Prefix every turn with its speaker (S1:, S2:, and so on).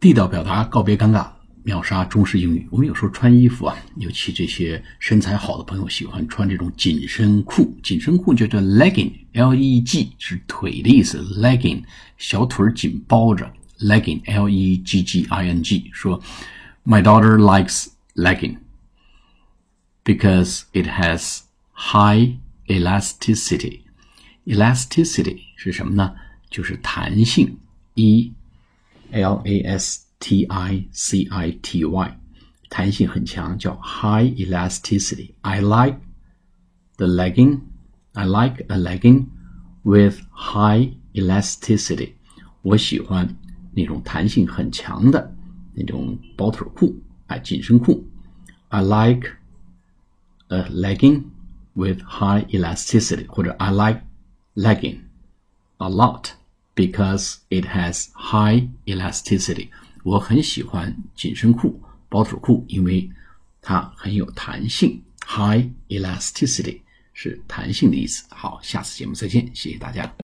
S1: 地道表达，告别尴尬，秒杀中式英语。我们有时候穿衣服啊，尤其这些身材好的朋友喜欢穿这种紧身裤。紧身裤就叫 legging，L-E-G 是腿的意思，legging 小腿紧包着，legging，L-E-G-G-I-N-G 说，My daughter likes legging because it has high elasticity。elasticity 是什么呢？就是弹性，e。L A S T I C I T Y，弹性很强，叫 high elasticity. I like the legging. I like a legging with high elasticity. 我喜欢那种弹性很强的那种包腿裤，哎，紧身裤。I like a legging with high elasticity，或者 I like legging a lot。 Because it has high elasticity。我很喜欢紧身裤、包腿裤，因为它很有弹性。High elasticity 是弹性的意思。好，下次节目再见，谢谢大家。